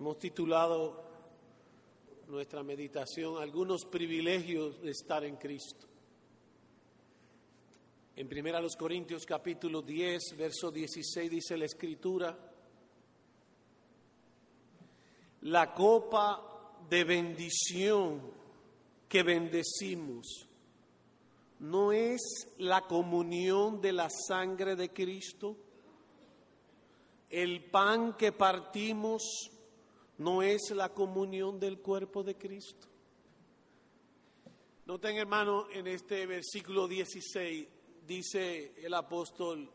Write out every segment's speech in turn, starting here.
Hemos titulado nuestra meditación Algunos privilegios de estar en Cristo. En 1 Corintios capítulo 10, verso 16 dice la escritura, la copa de bendición que bendecimos no es la comunión de la sangre de Cristo, el pan que partimos no es la comunión del cuerpo de Cristo. Noten hermano, en este versículo 16 dice el apóstol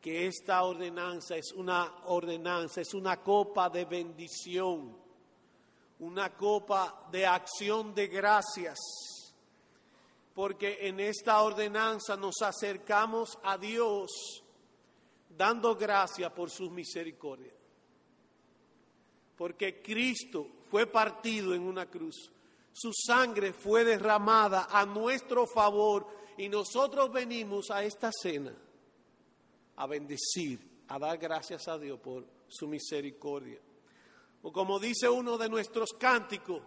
que esta ordenanza es una ordenanza, es una copa de bendición, una copa de acción de gracias, porque en esta ordenanza nos acercamos a Dios dando gracias por sus misericordias porque Cristo fue partido en una cruz, su sangre fue derramada a nuestro favor y nosotros venimos a esta cena a bendecir, a dar gracias a Dios por su misericordia. O como dice uno de nuestros cánticos,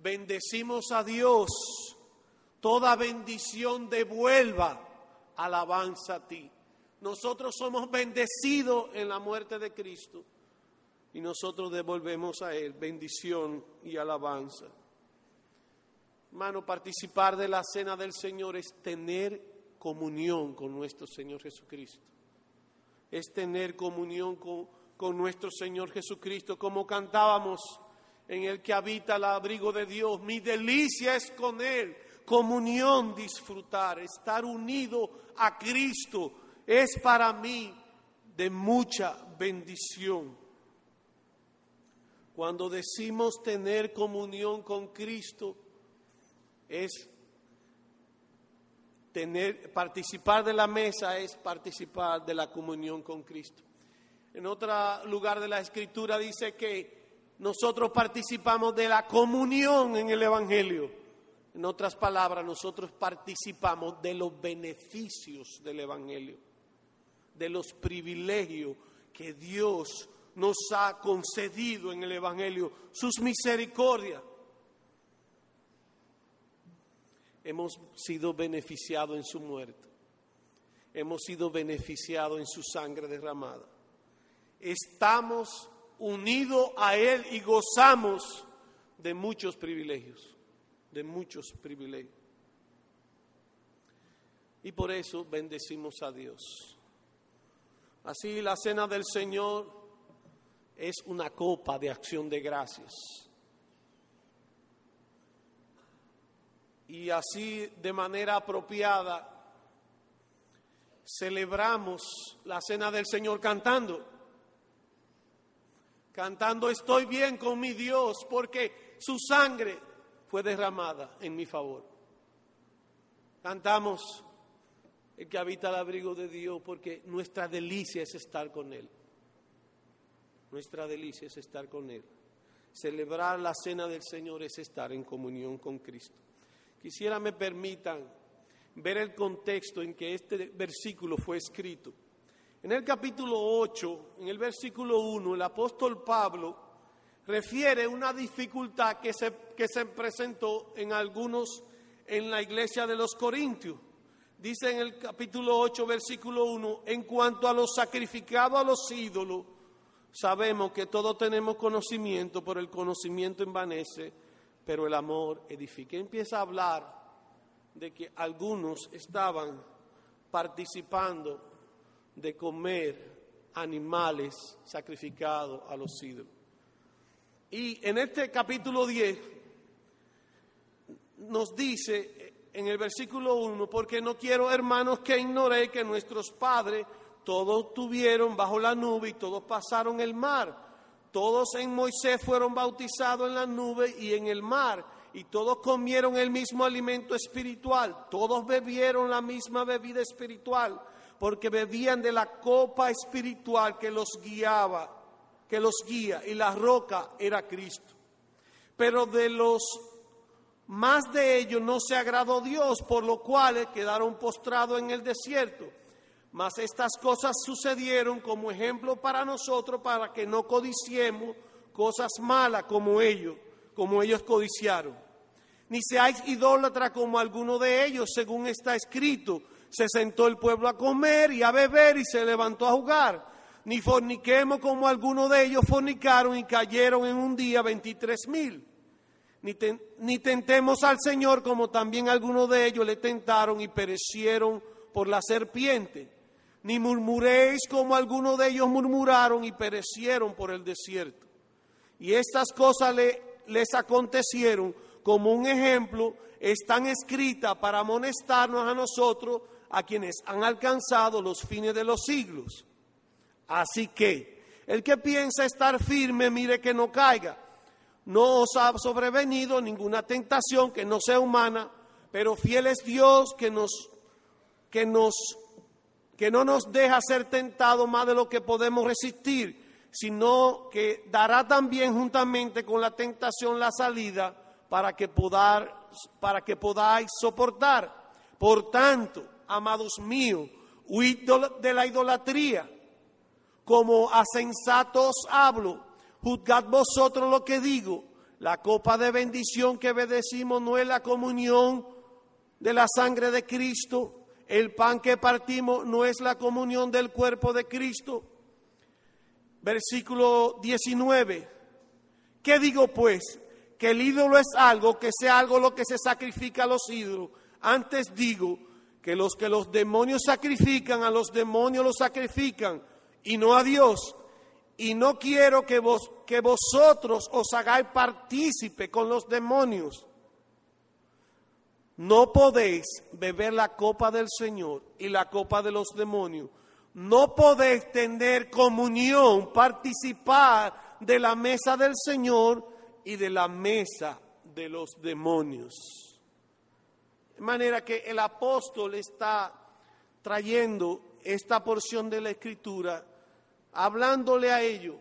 bendecimos a Dios, toda bendición devuelva alabanza a ti. Nosotros somos bendecidos en la muerte de Cristo y nosotros devolvemos a Él bendición y alabanza. Hermano, participar de la cena del Señor es tener comunión con nuestro Señor Jesucristo. Es tener comunión con, con nuestro Señor Jesucristo, como cantábamos en el que habita el abrigo de Dios. Mi delicia es con Él, comunión disfrutar, estar unido a Cristo es para mí de mucha bendición. Cuando decimos tener comunión con Cristo, es tener, participar de la mesa es participar de la comunión con Cristo. En otro lugar de la escritura dice que nosotros participamos de la comunión en el Evangelio. En otras palabras, nosotros participamos de los beneficios del Evangelio, de los privilegios que Dios nos ha concedido en el Evangelio, sus misericordias. Hemos sido beneficiados en su muerte. Hemos sido beneficiados en su sangre derramada. Estamos unidos a Él y gozamos de muchos privilegios, de muchos privilegios. Y por eso bendecimos a Dios. Así la cena del Señor es una copa de acción de gracias. Y así de manera apropiada celebramos la cena del Señor cantando. Cantando estoy bien con mi Dios porque su sangre fue derramada en mi favor. Cantamos el que habita el abrigo de Dios porque nuestra delicia es estar con Él. Nuestra delicia es estar con Él. Celebrar la cena del Señor es estar en comunión con Cristo. Quisiera me permitan ver el contexto en que este versículo fue escrito. En el capítulo 8, en el versículo 1, el apóstol Pablo refiere una dificultad que se, que se presentó en algunos en la iglesia de los Corintios. Dice en el capítulo 8, versículo 1, en cuanto a lo sacrificado a los ídolos, Sabemos que todos tenemos conocimiento, pero el conocimiento envanece, pero el amor edifica. Empieza a hablar de que algunos estaban participando de comer animales sacrificados a los ídolos. Y en este capítulo 10 nos dice en el versículo 1, porque no quiero, hermanos, que ignoré que nuestros padres todos tuvieron bajo la nube y todos pasaron el mar. Todos en Moisés fueron bautizados en la nube y en el mar. Y todos comieron el mismo alimento espiritual. Todos bebieron la misma bebida espiritual. Porque bebían de la copa espiritual que los guiaba, que los guía. Y la roca era Cristo. Pero de los más de ellos no se agradó Dios, por lo cual quedaron postrados en el desierto. Mas estas cosas sucedieron como ejemplo para nosotros, para que no codiciemos cosas malas como ellos, como ellos codiciaron. Ni seáis idólatra como alguno de ellos, según está escrito. Se sentó el pueblo a comer y a beber y se levantó a jugar. Ni forniquemos como alguno de ellos fornicaron y cayeron en un día veintitrés mil. Ni, ni tentemos al Señor como también algunos de ellos le tentaron y perecieron por la serpiente ni murmuréis como algunos de ellos murmuraron y perecieron por el desierto. Y estas cosas les acontecieron como un ejemplo, están escritas para amonestarnos a nosotros, a quienes han alcanzado los fines de los siglos. Así que el que piensa estar firme, mire que no caiga. No os ha sobrevenido ninguna tentación que no sea humana, pero fiel es Dios que nos, que nos que no nos deja ser tentados más de lo que podemos resistir, sino que dará también juntamente con la tentación la salida para que, para que podáis soportar. Por tanto, amados míos, huid de la idolatría. Como a sensatos hablo, juzgad vosotros lo que digo. La copa de bendición que bendecimos no es la comunión de la sangre de Cristo el pan que partimos no es la comunión del cuerpo de Cristo. Versículo 19. ¿Qué digo pues? Que el ídolo es algo, que sea algo lo que se sacrifica a los ídolos. Antes digo que los que los demonios sacrifican, a los demonios los sacrifican y no a Dios. Y no quiero que, vos, que vosotros os hagáis partícipe con los demonios. No podéis beber la copa del Señor y la copa de los demonios. No podéis tener comunión, participar de la mesa del Señor y de la mesa de los demonios. De manera que el apóstol está trayendo esta porción de la escritura, hablándole a ellos.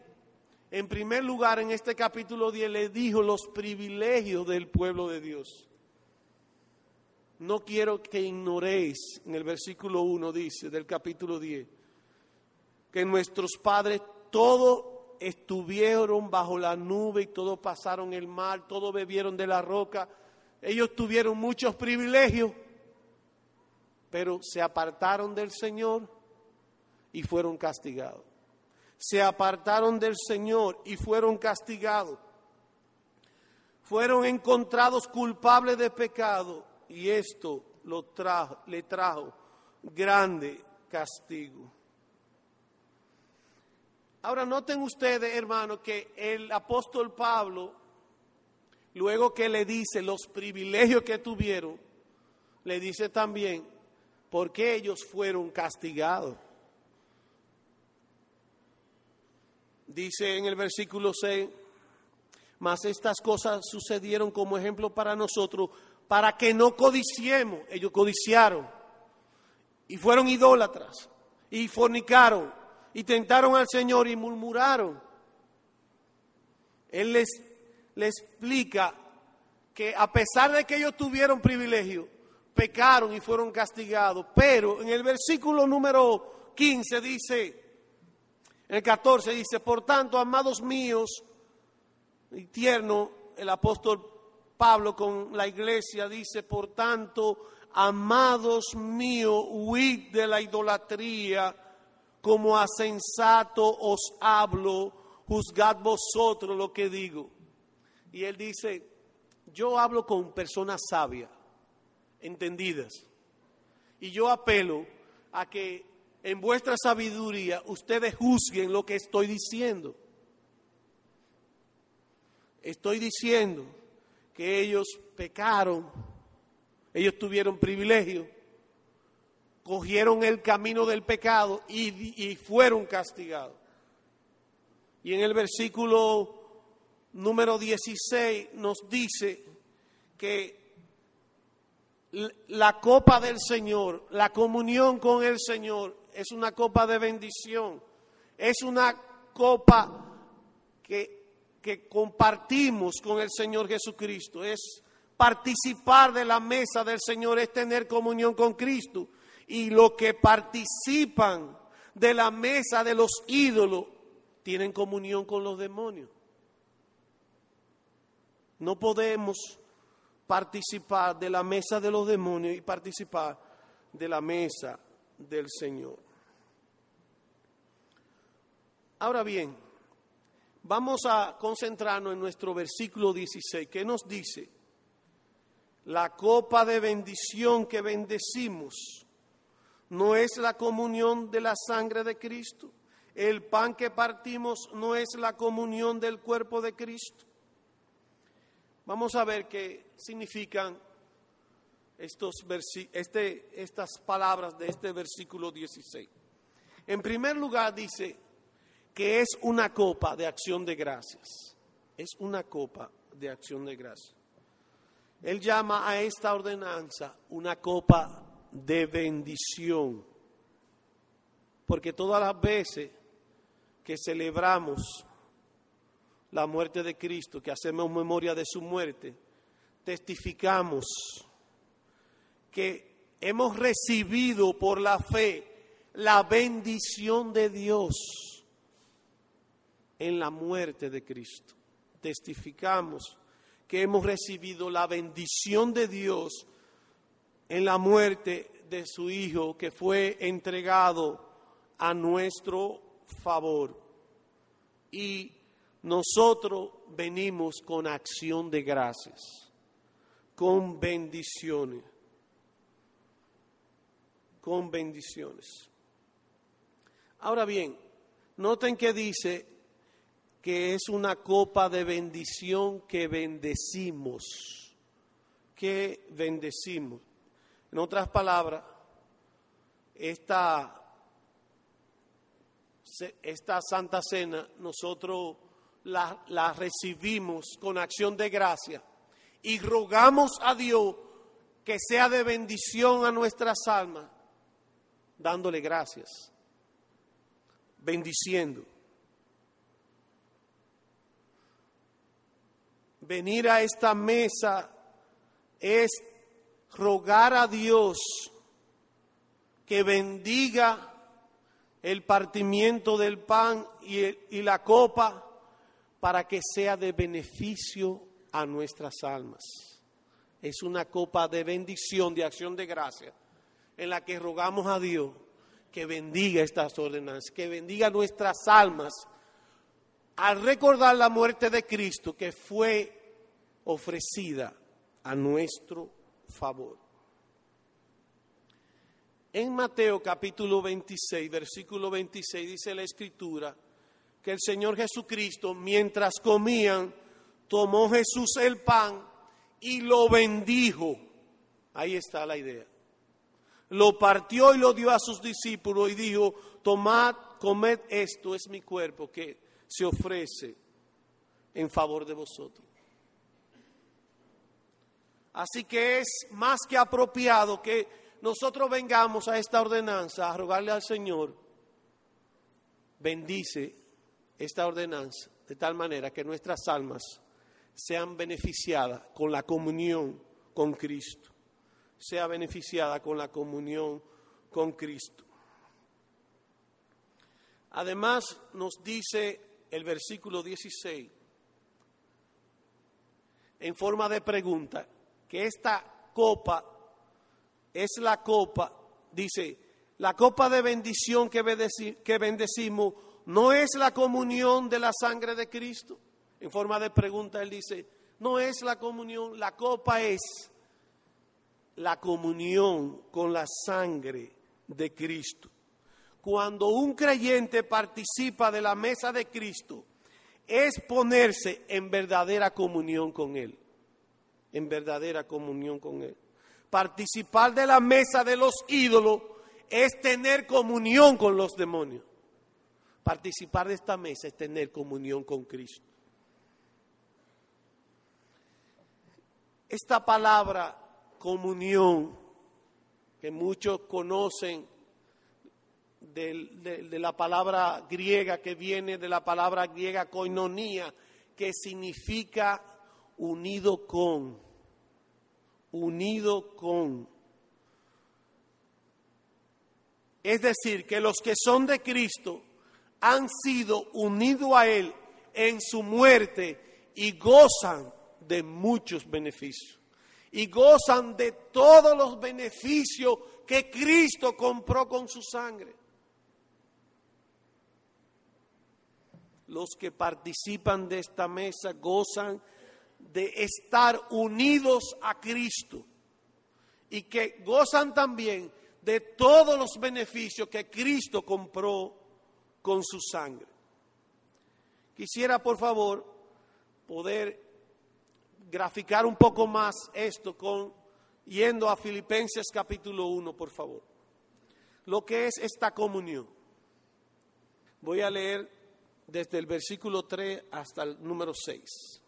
En primer lugar, en este capítulo 10 le dijo los privilegios del pueblo de Dios no quiero que ignoréis, en el versículo 1 dice, del capítulo 10, que nuestros padres todos estuvieron bajo la nube y todos pasaron el mar, todos bebieron de la roca, ellos tuvieron muchos privilegios, pero se apartaron del Señor y fueron castigados. Se apartaron del Señor y fueron castigados. Fueron encontrados culpables de pecado y esto lo trajo, le trajo grande castigo. Ahora noten ustedes, hermanos, que el apóstol Pablo, luego que le dice los privilegios que tuvieron, le dice también por qué ellos fueron castigados. Dice en el versículo 6, mas estas cosas sucedieron como ejemplo para nosotros para que no codiciemos. Ellos codiciaron y fueron idólatras y fornicaron y tentaron al Señor y murmuraron. Él les, les explica que a pesar de que ellos tuvieron privilegio, pecaron y fueron castigados. Pero en el versículo número 15 dice, el 14 dice, por tanto, amados míos, y tierno, el apóstol Pablo con la iglesia dice, por tanto, amados míos, huid de la idolatría, como a sensato os hablo, juzgad vosotros lo que digo. Y él dice, yo hablo con personas sabias, entendidas, y yo apelo a que en vuestra sabiduría ustedes juzguen lo que estoy diciendo. Estoy diciendo que ellos pecaron, ellos tuvieron privilegio, cogieron el camino del pecado y, fueron castigados. Y en el versículo número 16 nos dice que la copa del Señor, la comunión con el Señor, es una copa de bendición, es una copa que que compartimos con el Señor Jesucristo, es participar de la mesa del Señor, es tener comunión con Cristo. y los que participan de la mesa de los ídolos tienen comunión con los demonios. No podemos participar de la mesa de los demonios y participar de la mesa del Señor. Ahora bien, vamos a concentrarnos en nuestro versículo 16, que nos dice, la copa de bendición que bendecimos no es la comunión de la sangre de Cristo, el pan que partimos no es la comunión del cuerpo de Cristo. Vamos a ver qué significan estos este, estas palabras de este versículo 16. En primer lugar dice que es una copa de acción de gracias. Es una copa de acción de gracias. Él llama a esta ordenanza una copa de bendición. Porque todas las veces que celebramos la muerte de Cristo, que hacemos memoria de su muerte, testificamos que hemos recibido por la fe la bendición de Dios en la muerte de Cristo. Testificamos que hemos recibido la bendición de Dios en la muerte de su Hijo que fue entregado a nuestro favor. Y nosotros venimos con acción de gracias, con bendiciones, con bendiciones. Ahora bien, noten que dice que es una copa de bendición que bendecimos, que bendecimos. En otras palabras, esta, esta Santa Cena nosotros la, recibimos con acción de gracia y rogamos a Dios que sea de bendición a nuestras almas, dándole gracias, bendiciendo. Venir a esta mesa es rogar a Dios que bendiga el partimiento del pan y, y la copa para que sea de beneficio a nuestras almas. Es una copa de bendición, de acción de gracia, en la que rogamos a Dios que bendiga estas ordenanzas, que bendiga nuestras almas al recordar la muerte de Cristo que fue ofrecida a nuestro favor. En Mateo capítulo 26, versículo 26 dice la escritura, que el Señor Jesucristo, mientras comían, tomó Jesús el pan y lo bendijo. Ahí está la idea. Lo partió y lo dio a sus discípulos y dijo, tomad, comed esto, es mi cuerpo que se ofrece en favor de vosotros. Así que es más que apropiado que nosotros vengamos a esta ordenanza a rogarle al Señor, bendice esta ordenanza de tal manera que nuestras almas sean beneficiadas con la comunión con Cristo, sea beneficiada con la comunión con Cristo. Además nos dice el versículo 16, en forma de pregunta, que esta copa es la copa, dice, la copa de bendición que, bendecimos ¿no es la comunión de la sangre de Cristo? En forma de pregunta, él dice, no es la comunión, la copa es la comunión con la sangre de Cristo. Cuando un creyente participa de la mesa de Cristo, es ponerse en verdadera comunión con Él, en verdadera comunión con Él. Participar de la mesa de los ídolos es tener comunión con los demonios. Participar de esta mesa es tener comunión con Cristo. Esta palabra comunión, que muchos conocen de, de, la palabra griega, que viene de la palabra griega koinonía, que significa unido con, unido con. Es decir, que los que son de Cristo han sido unidos a Él en su muerte y gozan de muchos beneficios. Y gozan de todos los beneficios que Cristo compró con su sangre. Los que participan de esta mesa gozan de estar unidos a Cristo y que gozan también de todos los beneficios que Cristo compró con su sangre. Quisiera, por favor, poder graficar un poco más esto con yendo a Filipenses capítulo 1, por favor. Lo que es esta comunión. Voy a leer desde el versículo 3 hasta el número 6.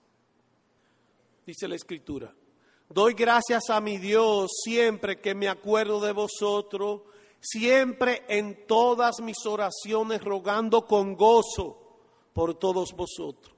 Dice la escritura. Doy gracias a mi Dios siempre que me acuerdo de vosotros, siempre en todas mis oraciones rogando con gozo por todos vosotros.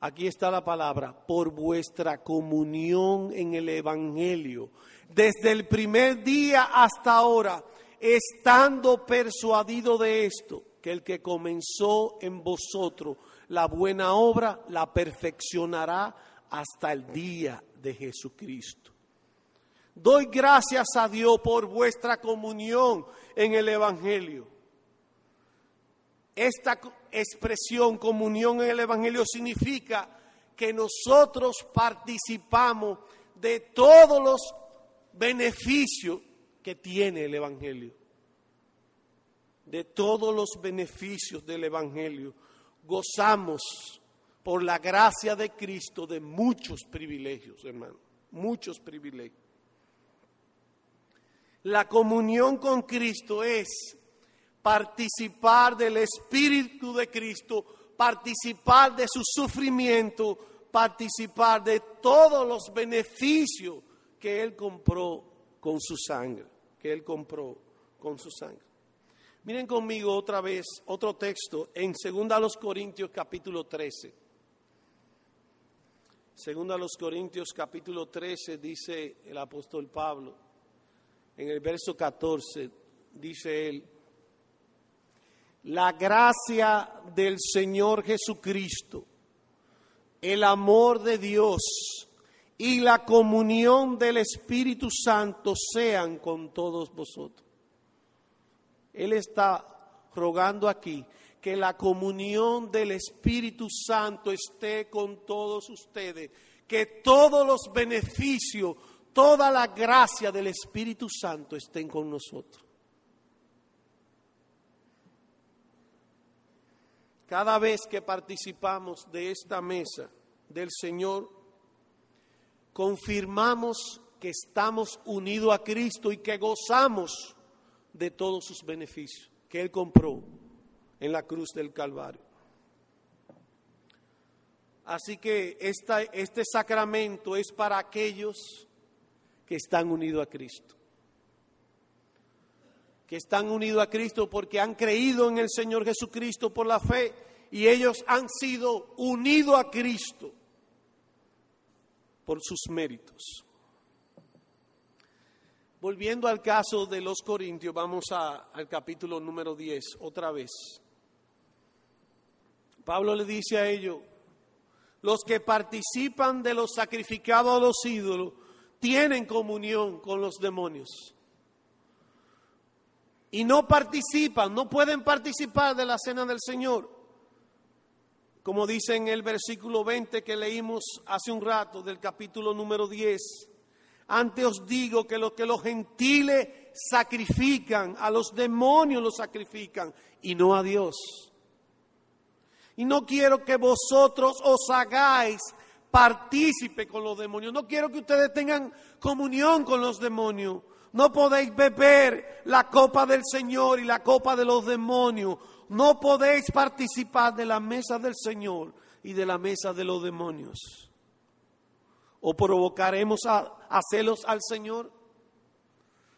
Aquí está la palabra, por vuestra comunión en el Evangelio. Desde el primer día hasta ahora, estando persuadido de esto, que el que comenzó en vosotros la buena obra, la perfeccionará hasta el día de Jesucristo. Doy gracias a Dios por vuestra comunión en el Evangelio. Esta expresión, comunión en el Evangelio, significa que nosotros participamos de todos los beneficios que tiene el Evangelio. De todos los beneficios del Evangelio. Gozamos por la gracia de Cristo de muchos privilegios, hermano, muchos privilegios. La comunión con Cristo es participar del Espíritu de Cristo, participar de su sufrimiento, participar de todos los beneficios que Él compró con su sangre, que Él compró con su sangre. Miren conmigo otra vez otro texto en 2 Corintios capítulo 13. Segundo a los Corintios capítulo 13 dice el apóstol Pablo, en el verso 14 dice él, la gracia del Señor Jesucristo, el amor de Dios y la comunión del Espíritu Santo sean con todos vosotros. Él está rogando aquí que la comunión del Espíritu Santo esté con todos ustedes, que todos los beneficios, toda la gracia del Espíritu Santo estén con nosotros. Cada vez que participamos de esta mesa del Señor, confirmamos que estamos unidos a Cristo y que gozamos de todos sus beneficios que Él compró en la cruz del Calvario. Así que este sacramento es para aquellos que están unidos a Cristo. Que están unidos a Cristo porque han creído en el Señor Jesucristo por la fe y ellos han sido unidos a Cristo por sus méritos. Volviendo al caso de los Corintios, vamos al capítulo número 10 otra vez. Pablo le dice a ellos, los que participan de los sacrificados a los ídolos tienen comunión con los demonios. Y no participan, no pueden participar de la cena del Señor. Como dice en el versículo 20 que leímos hace un rato del capítulo número 10. Antes os digo que lo que los gentiles sacrifican, a los demonios los sacrifican y no a Dios. Y no quiero que vosotros os hagáis partícipe con los demonios. No quiero que ustedes tengan comunión con los demonios. No podéis beber la copa del Señor y la copa de los demonios. No podéis participar de la mesa del Señor y de la mesa de los demonios. ¿O provocaremos a, a celos al Señor?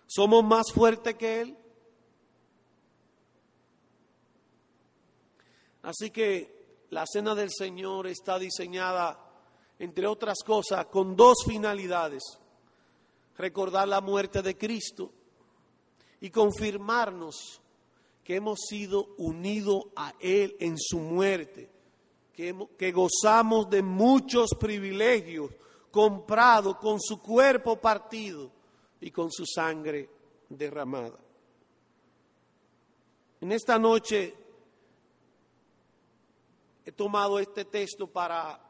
¿Somos más fuertes que Él? Así que la cena del Señor está diseñada, entre otras cosas, con dos finalidades. Recordar la muerte de Cristo y confirmarnos que hemos sido unidos a Él en su muerte, que, que gozamos de muchos privilegios comprados con su cuerpo partido y con su sangre derramada. En esta noche he tomado este texto para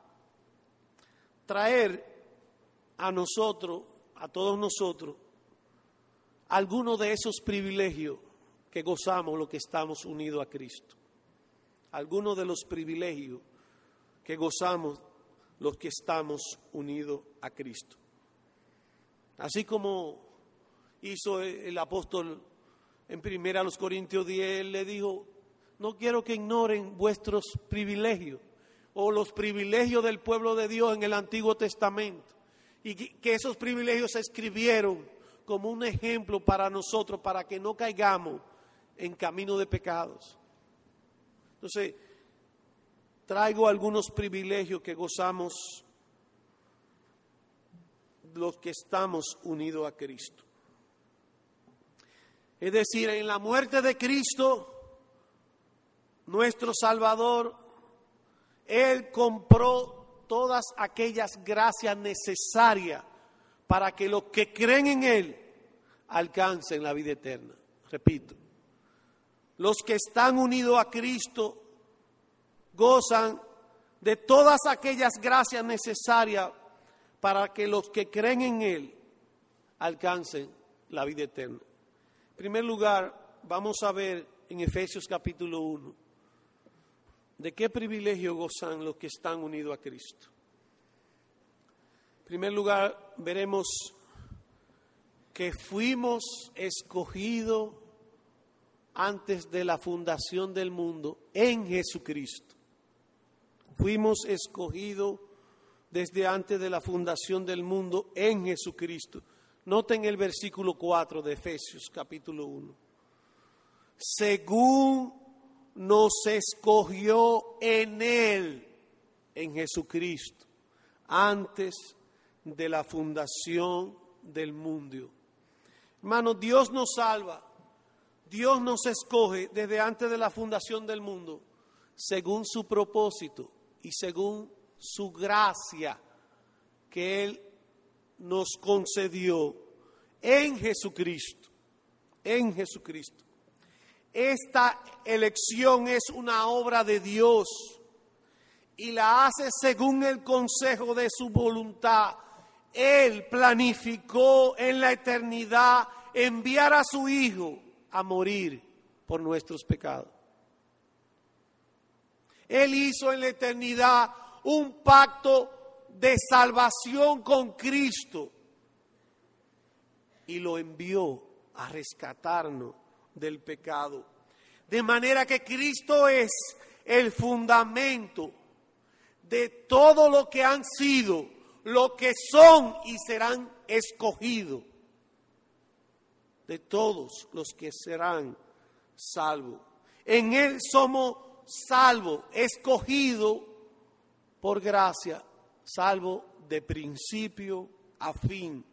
traer a nosotros, a todos nosotros, algunos de esos privilegios que gozamos los que estamos unidos a Cristo. Algunos de los privilegios que gozamos los que estamos unidos a Cristo. Así como hizo el apóstol en primera a los Corintios 10, él le dijo, no quiero que ignoren vuestros privilegios o los privilegios del pueblo de Dios en el Antiguo Testamento y que esos privilegios se escribieron como un ejemplo para nosotros, para que no caigamos en camino de pecados. Entonces, traigo algunos privilegios que gozamos los que estamos unidos a Cristo. Es decir, en la muerte de Cristo, nuestro Salvador, Él compró todas aquellas gracias necesarias para que los que creen en Él alcancen la vida eterna. Repito, los que están unidos a Cristo gozan de todas aquellas gracias necesarias para que los que creen en Él alcancen la vida eterna. En primer lugar, vamos a ver en Efesios capítulo 1 de qué privilegio gozan los que están unidos a Cristo. En primer lugar, veremos que fuimos escogidos antes de la fundación del mundo en Jesucristo. Fuimos escogidos desde antes de la fundación del mundo en Jesucristo. Noten el versículo 4 de Efesios capítulo 1. Según nos escogió en Él, en Jesucristo, antes de la fundación del mundo. Hermano, Dios nos salva, Dios nos escoge desde antes de la fundación del mundo, según su propósito y según su gracia que Él nos concedió en Jesucristo, en Jesucristo. Esta elección es una obra de Dios y la hace según el consejo de su voluntad él planificó en la eternidad enviar a su Hijo a morir por nuestros pecados. Él hizo en la eternidad un pacto de salvación con Cristo y lo envió a rescatarnos del pecado. De manera que Cristo es el fundamento de todo lo que han sido lo que son y serán escogidos de todos los que serán salvos. En Él somos salvos, escogidos por gracia, salvo de principio a fin.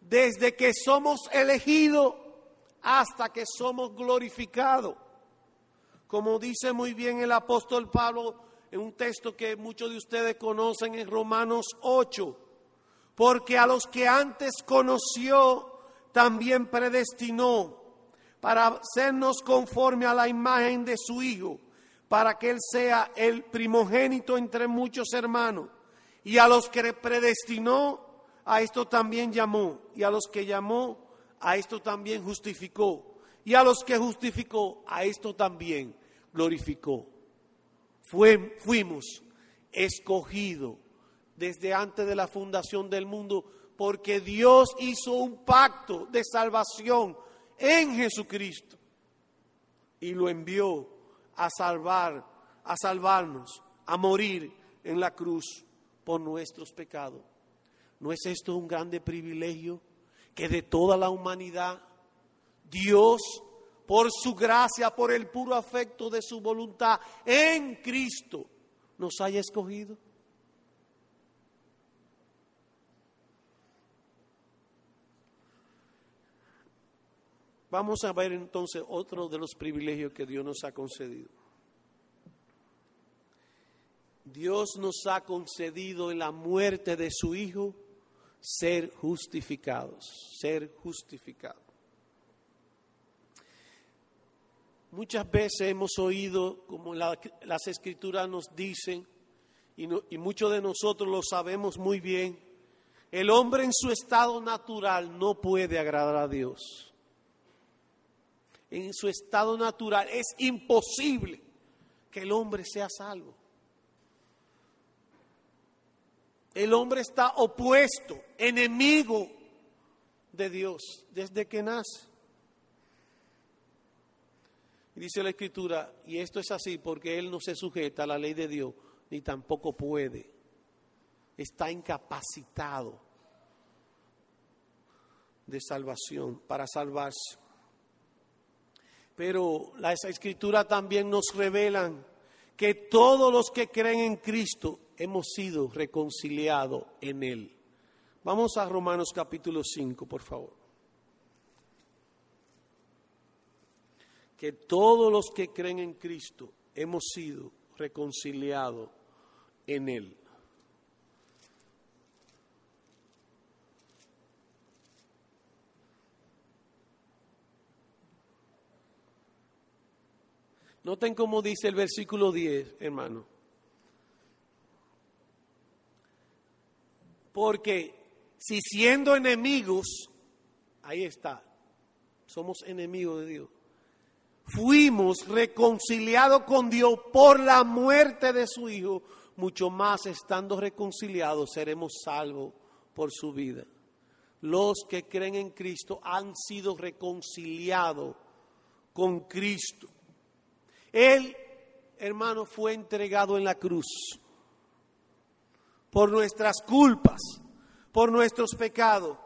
Desde que somos elegidos hasta que somos glorificados. Como dice muy bien el apóstol Pablo en un texto que muchos de ustedes conocen en Romanos 8, porque a los que antes conoció, también predestinó para hacernos conforme a la imagen de su Hijo, para que Él sea el primogénito entre muchos hermanos. Y a los que predestinó, a esto también llamó. Y a los que llamó, a esto también justificó. Y a los que justificó, a esto también glorificó fuimos escogidos desde antes de la fundación del mundo, porque Dios hizo un pacto de salvación en Jesucristo y lo envió a salvar, a salvarnos, a morir en la cruz por nuestros pecados. ¿No es esto un grande privilegio que de toda la humanidad Dios por su gracia, por el puro afecto de su voluntad en Cristo, nos haya escogido? Vamos a ver entonces otro de los privilegios que Dios nos ha concedido. Dios nos ha concedido en la muerte de su Hijo ser justificados, ser justificados. Muchas veces hemos oído, como las escrituras nos dicen, y, y muchos de nosotros lo sabemos muy bien, el hombre en su estado natural no puede agradar a Dios. En su estado natural es imposible que el hombre sea salvo. El hombre está opuesto, enemigo de Dios desde que nace. Dice la escritura, y esto es así porque él no se sujeta a la ley de Dios, ni tampoco puede. Está incapacitado de salvación, para salvarse. Pero las escrituras también nos revelan que todos los que creen en Cristo hemos sido reconciliados en Él. Vamos a Romanos capítulo 5, por favor. Que todos los que creen en Cristo hemos sido reconciliados en Él. Noten cómo dice el versículo 10, hermano. Porque si siendo enemigos, ahí está, somos enemigos de Dios, fuimos reconciliados con Dios por la muerte de su Hijo, mucho más estando reconciliados seremos salvos por su vida. Los que creen en Cristo han sido reconciliados con Cristo. Él, hermano, fue entregado en la cruz por nuestras culpas, por nuestros pecados.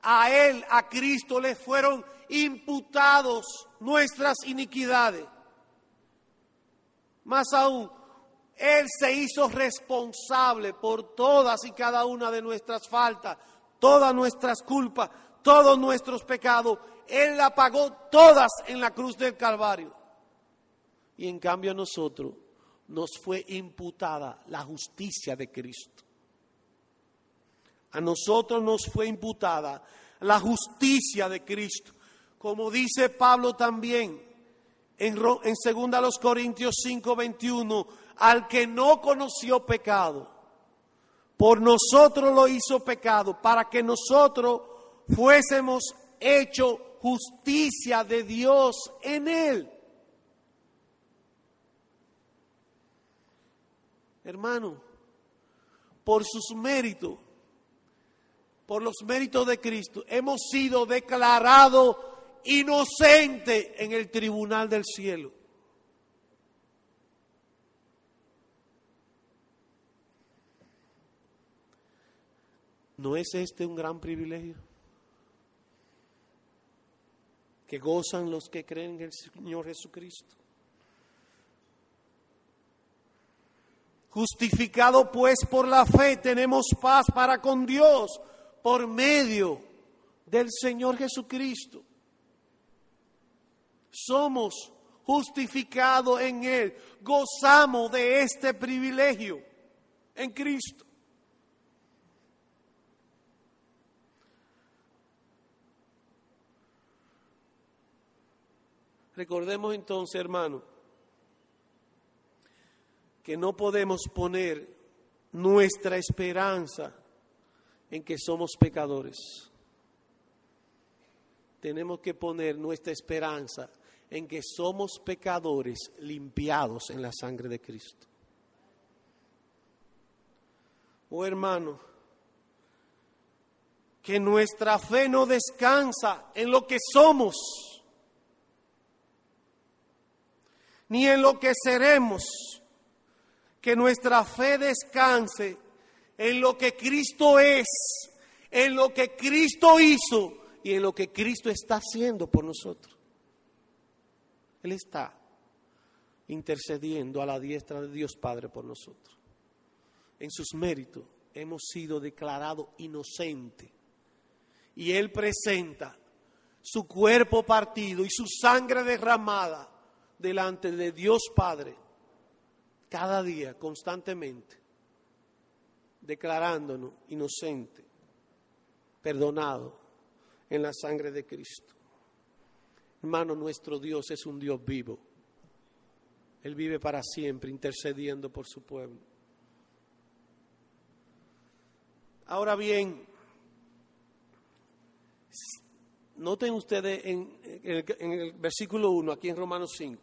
A Él, a Cristo, le fueron imputados nuestras iniquidades. Más aún, Él se hizo responsable por todas y cada una de nuestras faltas, todas nuestras culpas, todos nuestros pecados. Él la pagó todas en la cruz del Calvario. Y en cambio a nosotros nos fue imputada la justicia de Cristo. A nosotros nos fue imputada la justicia de Cristo. Como dice Pablo también en, en 2 Corintios 5, 21, al que no conoció pecado, por nosotros lo hizo pecado, para que nosotros fuésemos hecho justicia de Dios en él. Hermano, por sus méritos, por los méritos de Cristo, hemos sido declarados inocentes en el tribunal del cielo. ¿No es este un gran privilegio? Que gozan los que creen en el Señor Jesucristo. Justificado pues por la fe, tenemos paz para con Dios por medio del Señor Jesucristo. Somos justificados en Él, gozamos de este privilegio en Cristo. Recordemos entonces, hermano, que no podemos poner nuestra esperanza en que somos pecadores. Tenemos que poner nuestra esperanza en que somos pecadores limpiados en la sangre de Cristo. Oh hermano, que nuestra fe no descansa en lo que somos, ni en lo que seremos que nuestra fe descanse en lo que Cristo es, en lo que Cristo hizo y en lo que Cristo está haciendo por nosotros. Él está intercediendo a la diestra de Dios Padre por nosotros. En sus méritos hemos sido declarados inocentes y Él presenta su cuerpo partido y su sangre derramada delante de Dios Padre, cada día, constantemente, declarándonos inocente, perdonado en la sangre de Cristo. Hermano, nuestro Dios es un Dios vivo. Él vive para siempre intercediendo por su pueblo. Ahora bien, noten ustedes en, el, versículo 1, aquí en Romanos 5,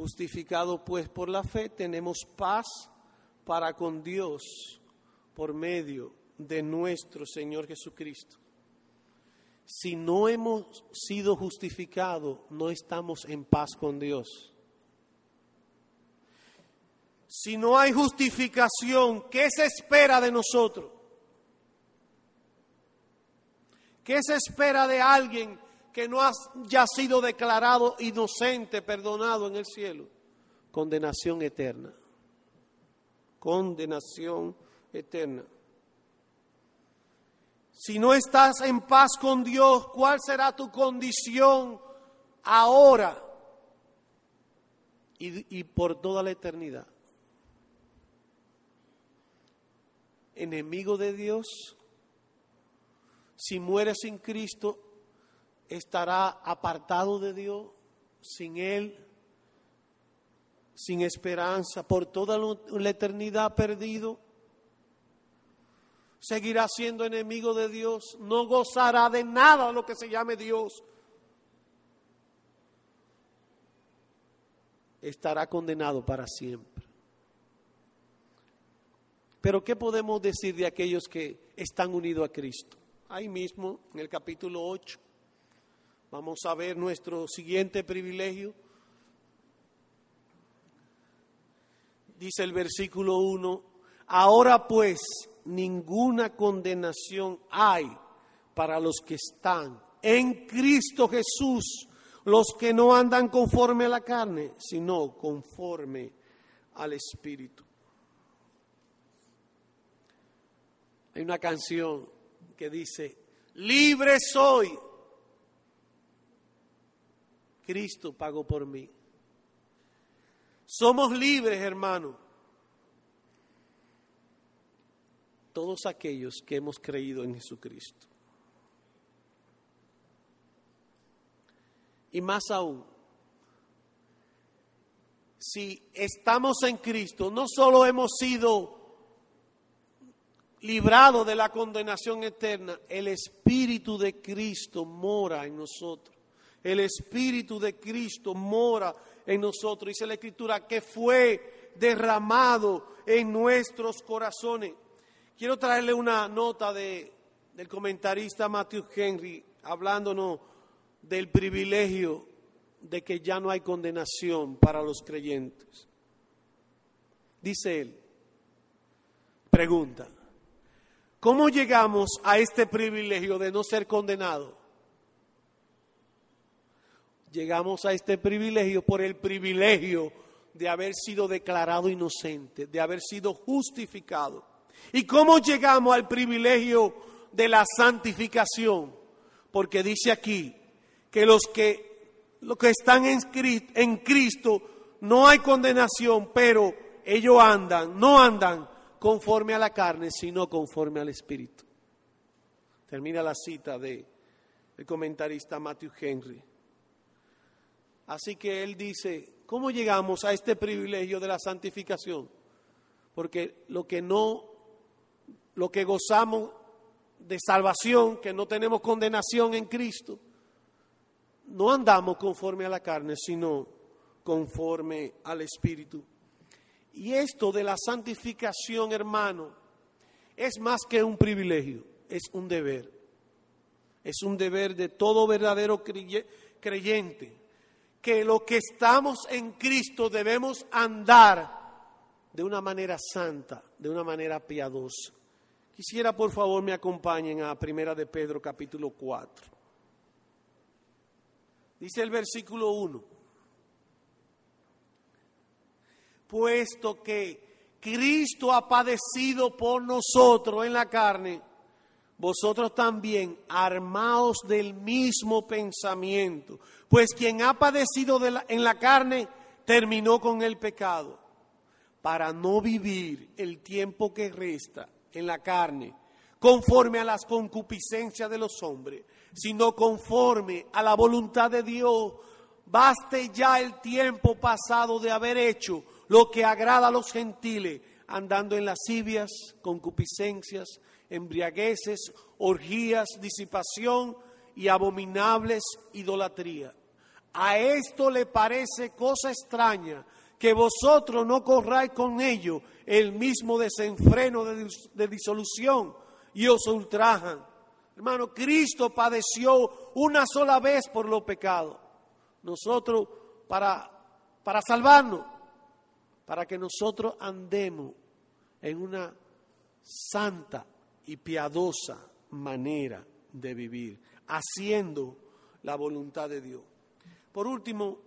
justificado pues por la fe, tenemos paz para con Dios por medio de nuestro Señor Jesucristo. Si no hemos sido justificados, no estamos en paz con Dios. Si no hay justificación, ¿qué se espera de nosotros? ¿Qué se espera de alguien que no haya sido declarado inocente, perdonado en el cielo? Condenación eterna. Condenación eterna. Si no estás en paz con Dios, ¿cuál será tu condición ahora y, y por toda la eternidad? enemigo de Dios, si muere sin Cristo, estará apartado de Dios, sin Él, sin esperanza, por toda la eternidad perdido. Seguirá siendo enemigo de Dios, no gozará de nada lo que se llame Dios. Estará condenado para siempre. Pero ¿qué podemos decir de aquellos que están unidos a Cristo? Ahí mismo, en el capítulo 8, vamos a ver nuestro siguiente privilegio. Dice el versículo 1, ahora pues ninguna condenación hay para los que están en Cristo Jesús, los que no andan conforme a la carne, sino conforme al Espíritu. Hay una canción que dice, libre soy. Cristo pagó por mí. Somos libres, hermano. Todos aquellos que hemos creído en Jesucristo. Y más aún, si estamos en Cristo, no solo hemos sido librado de la condenación eterna, el Espíritu de Cristo mora en nosotros. El Espíritu de Cristo mora en nosotros. Dice la Escritura que fue derramado en nuestros corazones. Quiero traerle una nota de, del comentarista Matthew Henry hablándonos del privilegio de que ya no hay condenación para los creyentes. Dice él, pregunta, ¿Cómo llegamos a este privilegio de no ser condenado? Llegamos a este privilegio por el privilegio de haber sido declarado inocente, de haber sido justificado. ¿Y cómo llegamos al privilegio de la santificación? Porque dice aquí que los que, los que están en Cristo no hay condenación, pero ellos andan, no andan conforme a la carne, sino conforme al Espíritu. Termina la cita de el comentarista Matthew Henry. Así que él dice, ¿cómo llegamos a este privilegio de la santificación? Porque lo que no, lo que gozamos de salvación, que no tenemos condenación en Cristo, no andamos conforme a la carne, sino conforme al Espíritu. Y esto de la santificación, hermano, es más que un privilegio, es un deber. Es un deber de todo verdadero creyente, que lo que estamos en Cristo debemos andar de una manera santa, de una manera piadosa. Quisiera, por favor, me acompañen a Primera de Pedro capítulo 4. Dice el versículo 1. puesto que Cristo ha padecido por nosotros en la carne, vosotros también armaos del mismo pensamiento, pues quien ha padecido en la carne terminó con el pecado, para no vivir el tiempo que resta en la carne conforme a las concupiscencias de los hombres, sino conforme a la voluntad de Dios. Baste ya el tiempo pasado de haber hecho lo que agrada a los gentiles, andando en lascivias, concupiscencias, embriagueces, orgías, disipación y abominables idolatría. A esto le parece cosa extraña que vosotros no corráis con ello el mismo desenfreno de, disolución y os ultrajan. Hermano, Cristo padeció una sola vez por los pecados. Nosotros, para, para salvarnos, para que nosotros andemos en una santa y piadosa manera de vivir, haciendo la voluntad de Dios. Por último,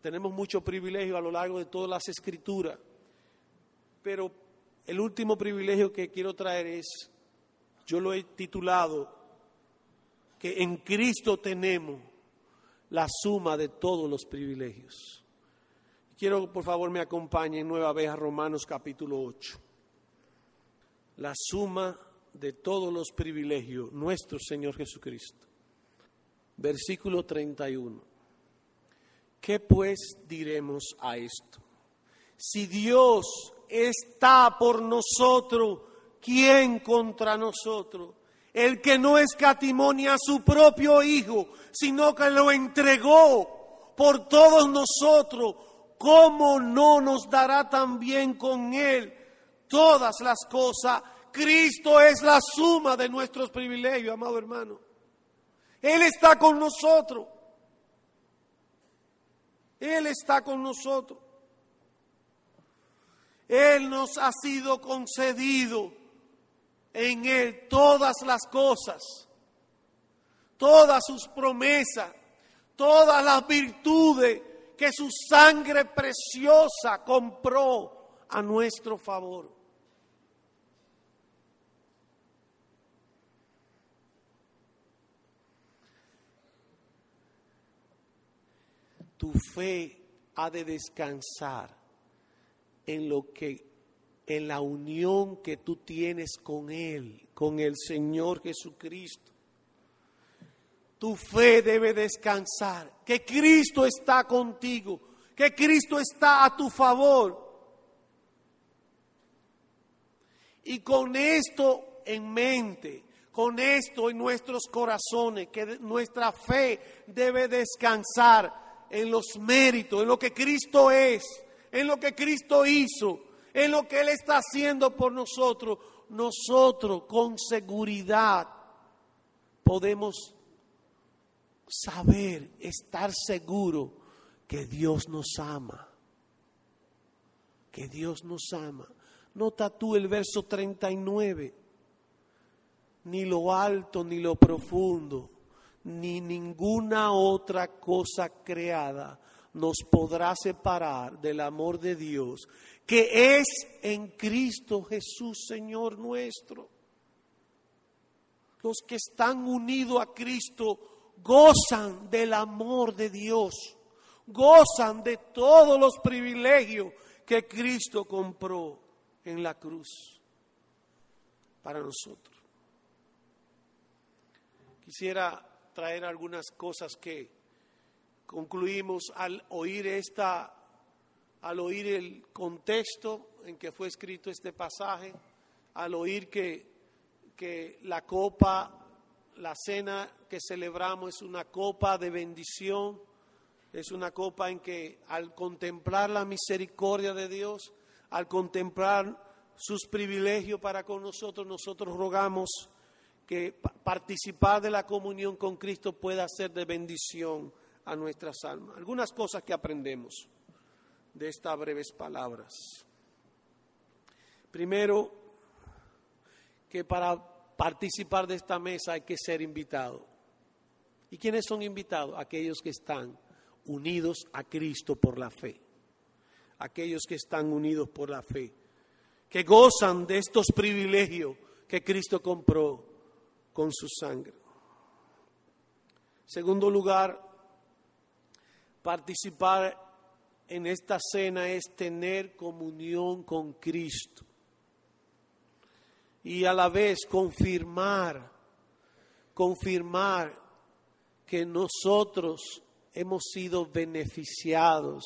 tenemos mucho privilegio a lo largo de todas las escrituras, pero el último privilegio que quiero traer es, yo lo he titulado, que en Cristo tenemos la suma de todos los privilegios. Quiero, por favor, me acompañen nueva vez a Romanos capítulo 8 la suma de todos los privilegios, nuestro Señor Jesucristo. Versículo 31. ¿Qué pues diremos a esto? Si Dios está por nosotros, ¿quién contra nosotros? El que no escatimonia a su propio Hijo, sino que lo entregó por todos nosotros, ¿cómo no nos dará también con Él? Todas las cosas. Cristo es la suma de nuestros privilegios, amado hermano. Él está con nosotros. Él está con nosotros. Él nos ha sido concedido en Él todas las cosas, todas sus promesas, todas las virtudes que su sangre preciosa compró a nuestro favor. Tu fe ha de descansar en lo que en la unión que tú tienes con él, con el Señor Jesucristo. Tu fe debe descansar, que Cristo está contigo, que Cristo está a tu favor. Y con esto en mente, con esto en nuestros corazones, que nuestra fe debe descansar en los méritos, en lo que Cristo es, en lo que Cristo hizo, en lo que Él está haciendo por nosotros, nosotros con seguridad podemos saber, estar seguro que Dios nos ama, que Dios nos ama. Nota tú el verso 39, ni lo alto ni lo profundo ni ninguna otra cosa creada nos podrá separar del amor de Dios, que es en Cristo Jesús, Señor nuestro. Los que están unidos a Cristo gozan del amor de Dios, gozan de todos los privilegios que Cristo compró en la cruz para nosotros. Quisiera traer algunas cosas que concluimos al oír esta, al oír el contexto en que fue escrito este pasaje, al oír que, que la copa, la cena que celebramos es una copa de bendición, es una copa en que al contemplar la misericordia de Dios, al contemplar sus privilegios para con nosotros, nosotros rogamos que participar de la comunión con Cristo pueda ser de bendición a nuestras almas. Algunas cosas que aprendemos de estas breves palabras. Primero, que para participar de esta mesa hay que ser invitado. ¿Y quiénes son invitados? Aquellos que están unidos a Cristo por la fe. Aquellos que están unidos por la fe, que gozan de estos privilegios que Cristo compró con su sangre. Segundo lugar, participar en esta cena es tener comunión con Cristo y a la vez confirmar, confirmar que nosotros hemos sido beneficiados,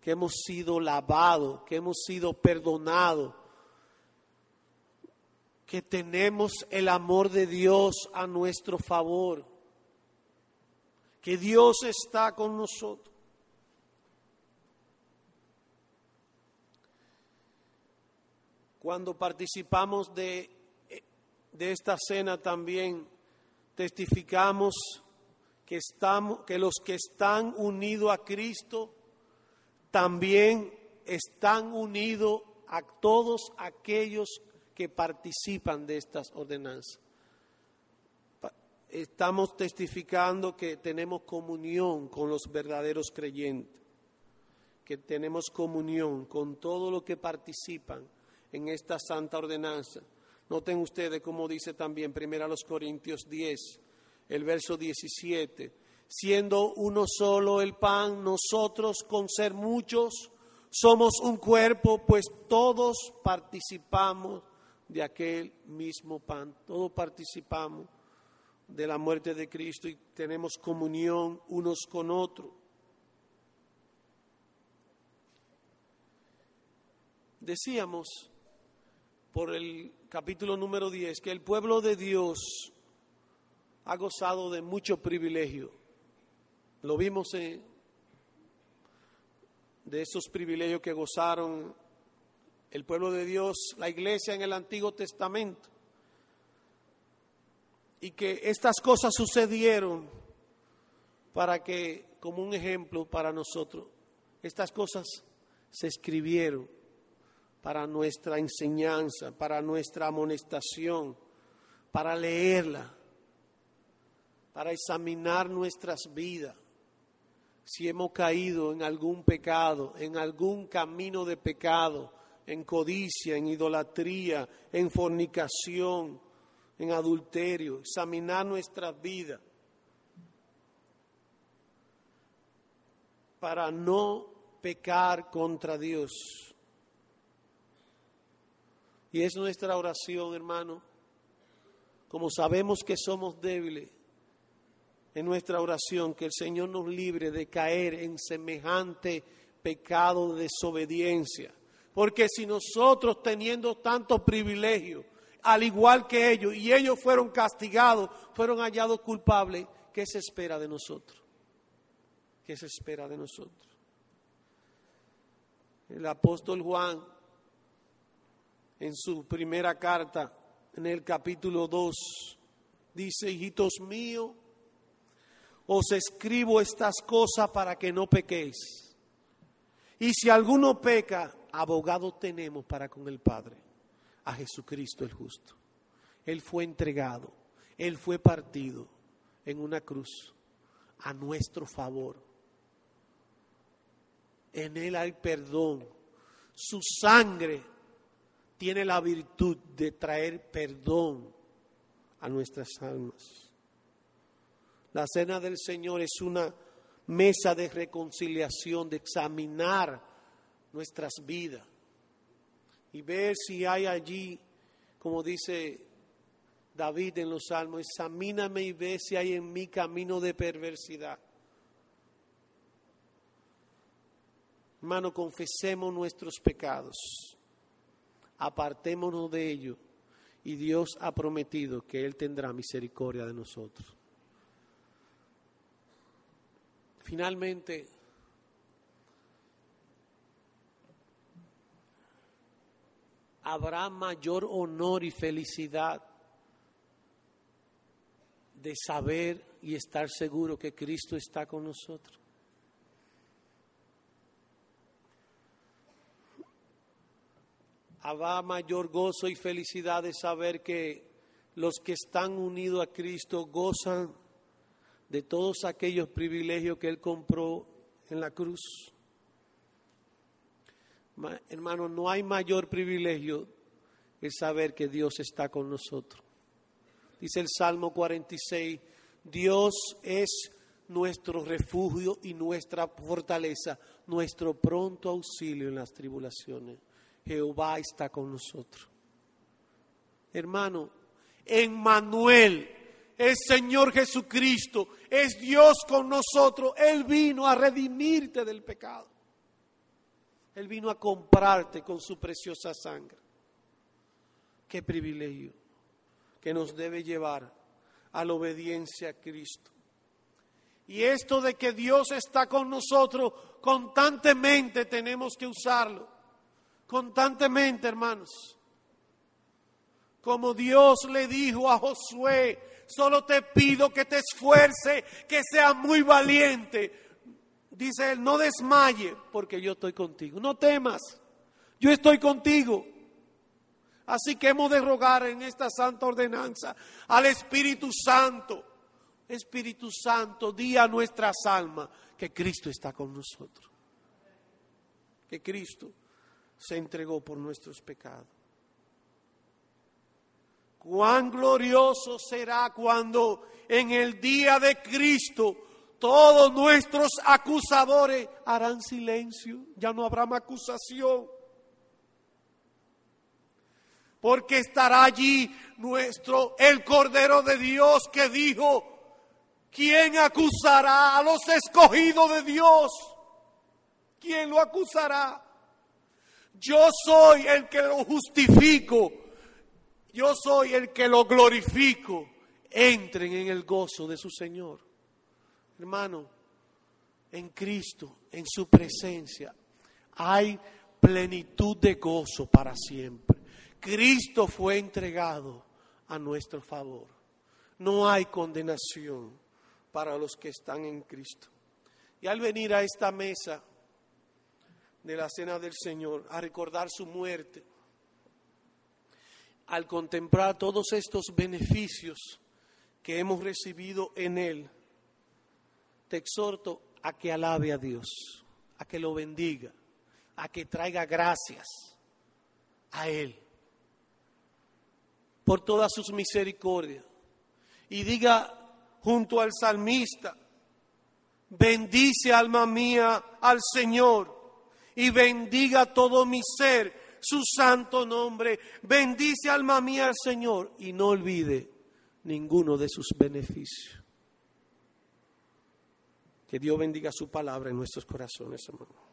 que hemos sido lavados, que hemos sido perdonados, que tenemos el amor de Dios a nuestro favor, que Dios está con nosotros. Cuando participamos de, de esta cena también testificamos que, estamos, que los que están unidos a Cristo también están unidos a todos aquellos que participan de estas ordenanzas. Estamos testificando que tenemos comunión con los verdaderos creyentes, que tenemos comunión con todos los que participan en esta santa ordenanza. Noten ustedes como dice también primero los Corintios 10, el verso 17, siendo uno solo el pan, nosotros con ser muchos somos un cuerpo, pues todos participamos de aquel mismo pan, todos participamos de la muerte de Cristo y tenemos comunión unos con otros. Decíamos por el capítulo número 10 que el pueblo de Dios ha gozado de mucho privilegio. Lo vimos de esos privilegios que gozaron el pueblo de Dios, la iglesia en el Antiguo Testamento. Y que estas cosas sucedieron para que, como un ejemplo para nosotros, estas cosas se escribieron para nuestra enseñanza, para nuestra amonestación, para leerla para examinar nuestras vidas, si hemos caído en algún pecado, en algún camino de pecado, en codicia, en idolatría, en fornicación, en adulterio, examinar nuestras vidas para no pecar contra Dios. Y es nuestra oración, hermano. Como sabemos que somos débiles, en nuestra oración que el Señor nos libre de caer en semejante pecado de desobediencia. Porque si nosotros teniendo tanto privilegio, al igual que ellos, y ellos fueron castigados, fueron hallados culpables, ¿qué se espera de nosotros? ¿Qué se espera de nosotros? El apóstol Juan, en su primera carta, en el capítulo 2, dice, hijitos míos, os escribo estas cosas para que no pequéis. Y si alguno peca, abogado tenemos para con el Padre, a Jesucristo el justo. Él fue entregado, Él fue partido en una cruz a nuestro favor. En Él hay perdón. Su sangre tiene la virtud de traer perdón a nuestras almas. La cena del Señor es una mesa de reconciliación, de examinar nuestras vidas y ver si hay allí, como dice David en los Salmos, examíname y ve si hay en mí camino de perversidad. Hermano, confesemos nuestros pecados, apartémonos de ellos y Dios ha prometido que Él tendrá misericordia de nosotros. Finalmente, habrá mayor honor y felicidad de saber y estar seguro que Cristo está con nosotros. Habrá mayor gozo y felicidad de saber que los que están unidos a Cristo gozan de todos aquellos privilegios que Él compró en la cruz. Hermano, no hay mayor privilegio el saber que Dios está con nosotros. Dice el Salmo 46, Dios es nuestro refugio y nuestra fortaleza, nuestro pronto auxilio en las tribulaciones. Jehová está con nosotros. Hermano, en Manuel, el Señor Jesucristo, es Dios con nosotros. Él vino a redimirte del pecado. Él vino a comprarte con su preciosa sangre. Qué privilegio que nos debe llevar a la obediencia a Cristo. Y esto de que Dios está con nosotros constantemente tenemos que usarlo. Constantemente, hermanos. Como Dios le dijo a Josué, solo te pido que te esfuerce, que sea muy valiente. Dice él, no desmaye porque yo estoy contigo. No temas, yo estoy contigo. Así que hemos de rogar en esta santa ordenanza al Espíritu Santo. Espíritu Santo, di a nuestras almas que Cristo está con nosotros. Que Cristo se entregó por nuestros pecados. Cuán glorioso será cuando en el día de Cristo todos nuestros acusadores harán silencio, ya no habrá acusación. Porque estará allí nuestro, el Cordero de Dios que dijo, ¿quién acusará a los escogidos de Dios? ¿Quién lo acusará? Yo soy el que lo justifico. Yo soy el que lo glorifico. Entren en el gozo de su Señor. Hermano, en Cristo, en su presencia, hay plenitud de gozo para siempre. Cristo fue entregado a nuestro favor. No hay condenación para los que están en Cristo. Y al venir a esta mesa, de la cena del Señor, a recordar su muerte, al contemplar todos estos beneficios que hemos recibido en Él, te exhorto a que alabe a Dios, a que lo bendiga, a que traiga gracias a Él por todas sus misericordias. Y diga junto al salmista, bendice alma mía al Señor y bendiga todo mi ser su santo nombre. Bendice alma mía al Señor y no olvide ninguno de sus beneficios. Que Dios bendiga su palabra en nuestros corazones, hermano.